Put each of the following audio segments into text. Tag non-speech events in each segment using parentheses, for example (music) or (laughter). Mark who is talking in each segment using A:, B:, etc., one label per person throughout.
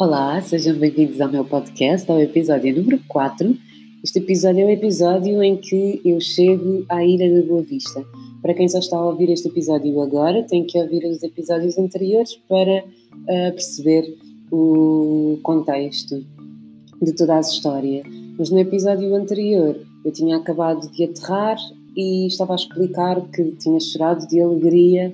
A: Olá, sejam bem-vindos ao meu podcast, ao episódio número 4. Este episódio é o episódio em que eu chego à Ilha da Boa Vista. Para quem só está a ouvir este episódio agora, tem que ouvir os episódios anteriores para uh, perceber o contexto de toda a história. Mas no episódio anterior eu tinha acabado de aterrar e estava a explicar que tinha chorado de alegria,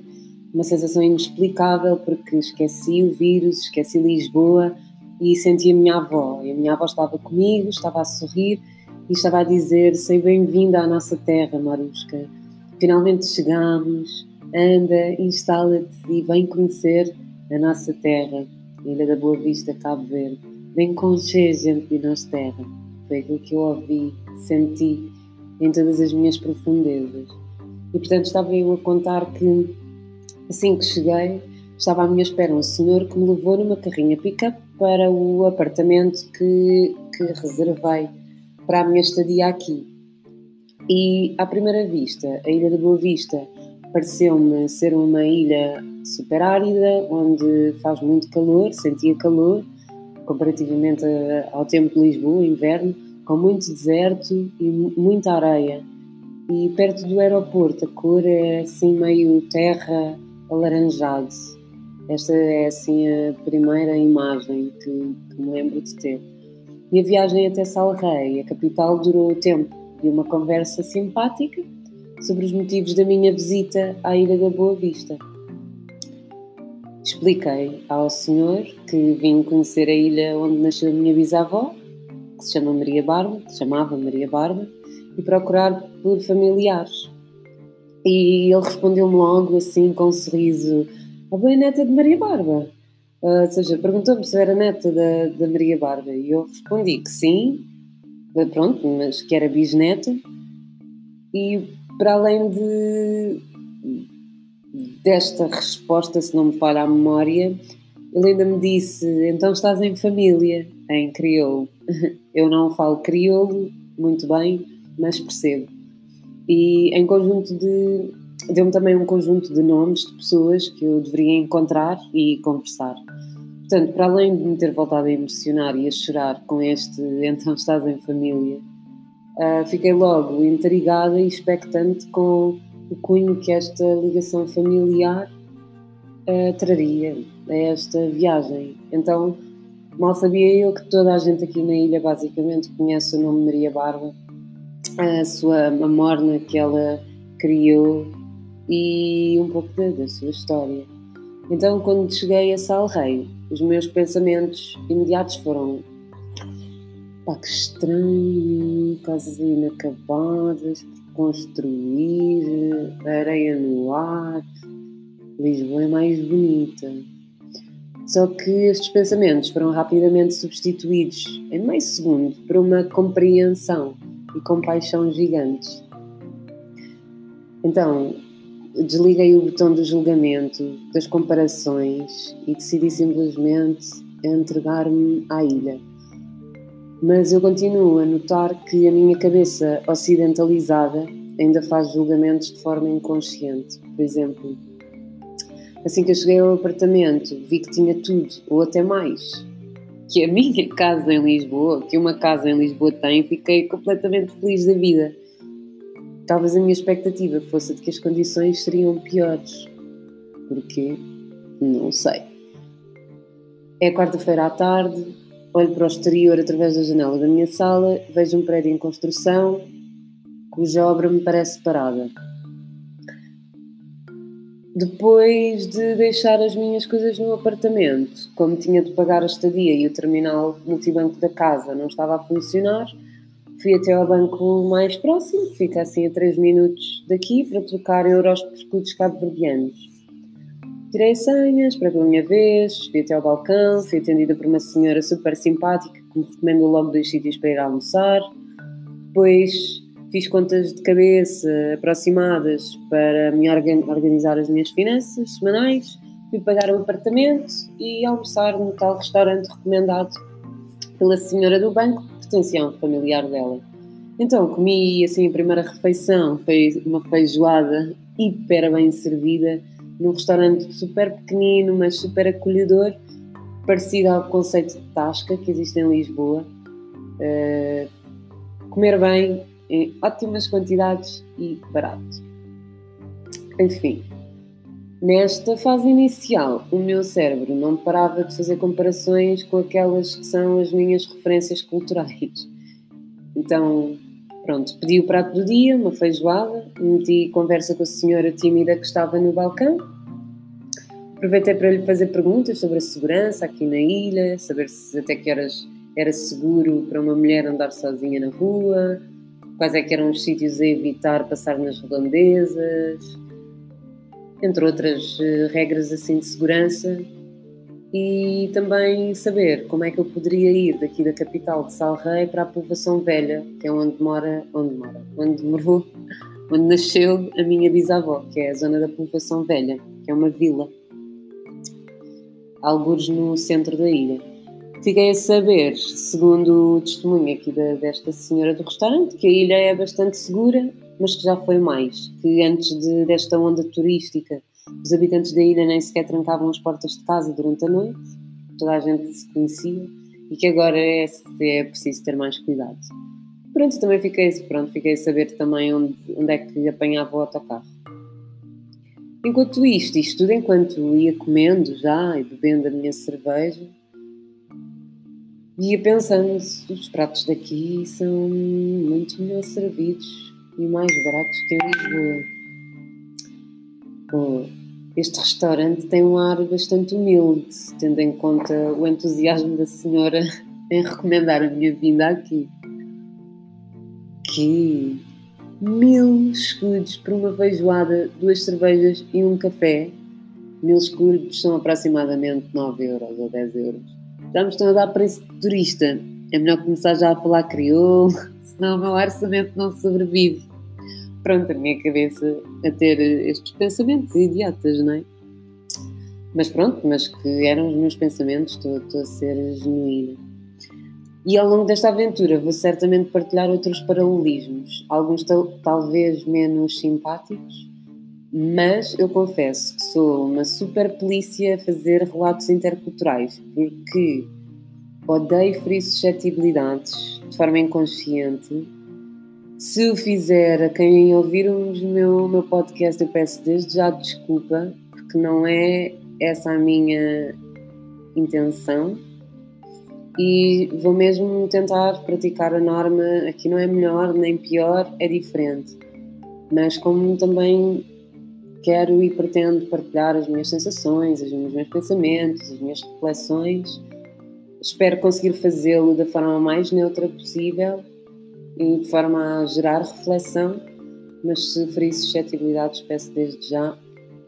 A: uma sensação inexplicável porque esqueci o vírus, esqueci Lisboa e senti a minha avó. E a minha avó estava comigo, estava a sorrir e estava a dizer: Sei bem-vinda à nossa terra, Marusca. Finalmente chegamos, anda, instala-te e vem conhecer a nossa terra, Ilha da Boa Vista, Cabo Verde. Vem conhecer gente de nossa terra. Foi aquilo que eu ouvi, senti em todas as minhas profundezas. E portanto estava eu a contar que assim que cheguei, estava à minha espera um senhor que me levou numa carrinha pick-up para o apartamento que, que reservei para a minha estadia aqui. E à primeira vista, a Ilha da Boa Vista pareceu-me ser uma ilha super árida, onde faz muito calor, sentia calor, comparativamente ao tempo de Lisboa, inverno, com muito deserto e muita areia. E perto do aeroporto a cor é assim meio terra alaranjado. Esta é assim a primeira imagem que, que me lembro de ter. E a viagem até Salrei, a capital, durou o tempo de uma conversa simpática sobre os motivos da minha visita à Ilha da Boa Vista. Expliquei ao senhor que vim conhecer a ilha onde nasceu a minha bisavó, que se chama Maria Barba, que se chamava Maria Barba, e procurar por familiares. E ele respondeu-me logo assim com um sorriso: A boa neta de Maria Barba. Uh, ou seja, perguntou-me se eu era neta da, da Maria Barba. E eu respondi que sim, pronto, mas que era bisneta. E para além de, desta resposta, se não me falha a memória, ele ainda me disse: Então estás em família, em crioulo. (laughs) Eu não falo crioulo muito bem, mas percebo. E em conjunto de. Deu-me também um conjunto de nomes de pessoas que eu deveria encontrar e conversar. Portanto, para além de me ter voltado a emocionar e a chorar com este Então estás em família, uh, fiquei logo intrigada e expectante com o cunho que esta ligação familiar uh, traria a esta viagem. Então, mal sabia eu que toda a gente aqui na ilha basicamente conhece o nome Maria Barba, a sua a morna que ela criou e um pouco da, da sua história. Então, quando cheguei a Salrei, os meus pensamentos imediatos foram pá, que estranho, casas inacabadas por construir, areia no ar, Lisboa é mais bonita. Só que estes pensamentos foram rapidamente substituídos, em meio segundo, por uma compreensão e compaixão gigantes. Então, desliguei o botão do julgamento, das comparações e decidi simplesmente entregar-me à ilha. Mas eu continuo a notar que a minha cabeça ocidentalizada ainda faz julgamentos de forma inconsciente. Por exemplo, assim que eu cheguei ao apartamento, vi que tinha tudo, ou até mais, que a minha (laughs) casa em Lisboa, que uma casa em Lisboa tem, fiquei completamente feliz da vida Talvez a minha expectativa fosse de que as condições seriam piores. Porquê? Não sei. É quarta-feira à tarde, olho para o exterior através da janela da minha sala, vejo um prédio em construção, cuja obra me parece parada. Depois de deixar as minhas coisas no apartamento, como tinha de pagar a estadia e o terminal multibanco da casa não estava a funcionar, Fui até ao banco mais próximo, que fica assim a 3 minutos daqui, para trocar euros por escudos cabo-verdianos. Tirei senhas, para a minha vez, fui até ao balcão, fui atendida por uma senhora super simpática que me recomendou logo dois sítios para ir almoçar. Depois fiz contas de cabeça aproximadas para me organizar as minhas finanças semanais, fui pagar o apartamento e almoçar no tal restaurante recomendado pela senhora do banco pertencia a um familiar dela. Então comi assim a primeira refeição, foi uma feijoada hiper bem servida, num restaurante super pequenino, mas super acolhedor, parecido ao conceito de tasca que existe em Lisboa. Uh, comer bem, em ótimas quantidades e barato. Enfim, nesta fase inicial, o meu cérebro não parava de fazer comparações com aquelas que são as minhas referências culturais. Então, pronto, pedi o prato do dia, uma feijoada, meti conversa com a senhora tímida que estava no balcão. Aproveitei para lhe fazer perguntas sobre a segurança aqui na ilha, saber se até que horas era seguro para uma mulher andar sozinha na rua, quais é que eram os sítios a evitar passar nas redondezas, entre outras eh, regras assim de segurança, e também saber como é que eu poderia ir daqui da capital de Salrei para a povoação velha, que é onde mora, onde mora, onde morou, (laughs) onde nasceu a minha bisavó, que é a zona da povoação velha, que é uma vila, alguns no centro da ilha. Fiquei a saber, segundo o testemunho aqui da, desta senhora do restaurante, que a ilha é bastante segura, mas que já foi mais, que antes de, desta onda turística, os habitantes da ilha nem sequer trancavam as portas de casa durante a noite, toda a gente se conhecia, e que agora é, é preciso ter mais cuidado. Pronto, também fiquei, pronto, fiquei a saber também onde, onde é que apanhava o autocarro. Enquanto isto, isto tudo enquanto ia comendo já e bebendo a minha cerveja, ia pensando, os pratos daqui são muito melhor servidos e mais baratos que em Lisboa. Este restaurante tem um ar bastante humilde, tendo em conta o entusiasmo da senhora (laughs) em recomendar a minha vinda aqui. Que mil escudos por uma feijoada, duas cervejas e um café. Mil escudos são aproximadamente 9 euros ou 10 euros estão a dar preço de turista. É melhor começar já a falar crioulo, (laughs) senão o meu orçamento não sobrevive. Pronto, a minha cabeça a ter estes pensamentos idiotas, não é? Mas pronto, mas que eram os meus pensamentos, estou, estou a ser genuína. E ao longo desta aventura vou certamente partilhar outros paralelismos, alguns tal, talvez menos simpáticos, mas eu confesso que sou uma super polícia a fazer relatos interculturais, porque odeio ferir suscetibilidades de forma inconsciente. Se o fizer a quem ouvir o meu, meu podcast, eu peço desde já desculpa, porque não é essa a minha intenção. E vou mesmo tentar praticar a norma. Aqui não é melhor nem pior, é diferente. Mas como também quero e pretendo partilhar as minhas sensações, os meus pensamentos, as minhas reflexões. Espero conseguir fazê-lo da forma mais neutra possível e de forma a gerar reflexão, mas se ferir suscetibilidades, peço desde já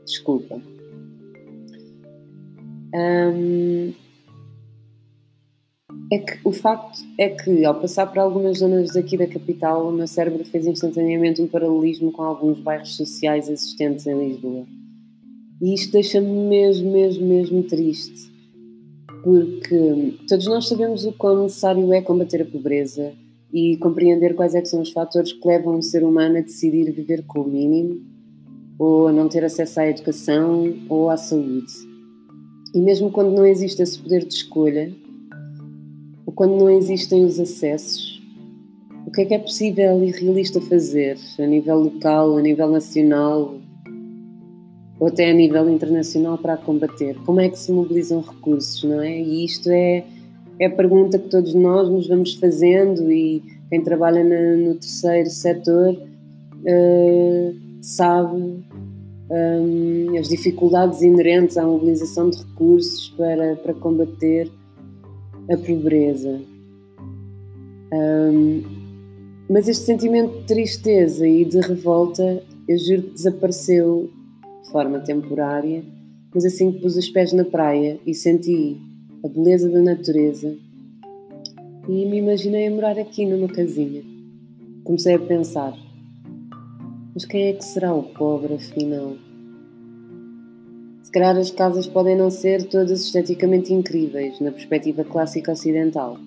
A: desculpa. Um, é que o facto é que, ao passar por algumas zonas daqui da capital, o meu cérebro fez instantaneamente um paralelismo com alguns bairros sociais existentes em Lisboa. E isto deixa-me mesmo, mesmo, mesmo triste. Porque todos nós sabemos o quão necessário é combater a pobreza e compreender quais é são os fatores que levam um ser humano a decidir viver com o mínimo, ou a não ter acesso à educação ou à saúde. E mesmo quando não existe esse poder de escolha, quando não existem os acessos, o que é que é possível e realista fazer a nível local, a nível nacional ou até a nível internacional para combater? Como é que se mobilizam recursos, não é? E isto é, é a pergunta que todos nós nos vamos fazendo e quem trabalha na, no terceiro setor uh, sabe um, as dificuldades inerentes à mobilização de recursos para, para combater a pobreza. Um, mas este sentimento de tristeza e de revolta, eu juro que desapareceu de forma temporária, mas assim que pus os pés na praia e senti a beleza da natureza e me imaginei a morar aqui numa casinha. Comecei a pensar: mas quem é que será o pobre afinal? Se calhar as casas podem não ser todas esteticamente incríveis na perspectiva clássica ocidental,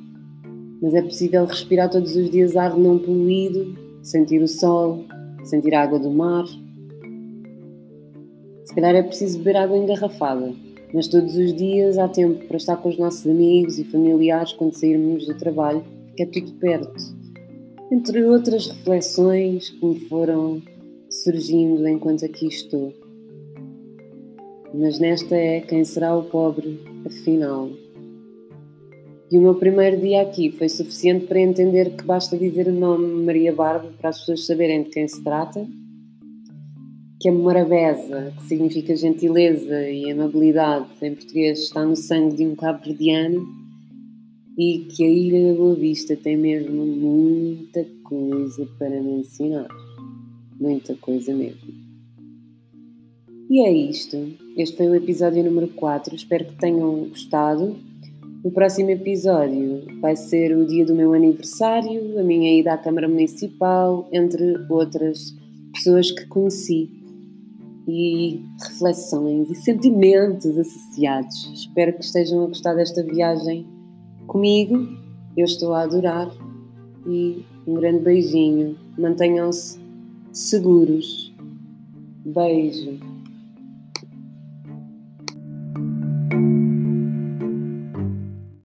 A: mas é possível respirar todos os dias ar não poluído, sentir o sol, sentir a água do mar. Se calhar é preciso beber água engarrafada, Mas todos os dias há tempo para estar com os nossos amigos e familiares quando sairmos do trabalho, que é tudo perto. Entre outras reflexões que me foram surgindo enquanto aqui estou. Mas nesta é quem será o pobre, afinal. E o meu primeiro dia aqui foi suficiente para entender que basta dizer o nome Maria Barba para as pessoas saberem de quem se trata, que a Morabeza, que significa gentileza e amabilidade em português, está no sangue de um cabo-verdiano e que a Ilha da Boa Vista tem mesmo muita coisa para me ensinar. Muita coisa mesmo. E é isto. Este foi o episódio número 4. Espero que tenham gostado. O próximo episódio vai ser o dia do meu aniversário, a minha ida à Câmara Municipal, entre outras pessoas que conheci e reflexões e sentimentos associados. Espero que estejam a gostar desta viagem comigo. Eu estou a adorar e um grande beijinho. Mantenham-se seguros. Beijo.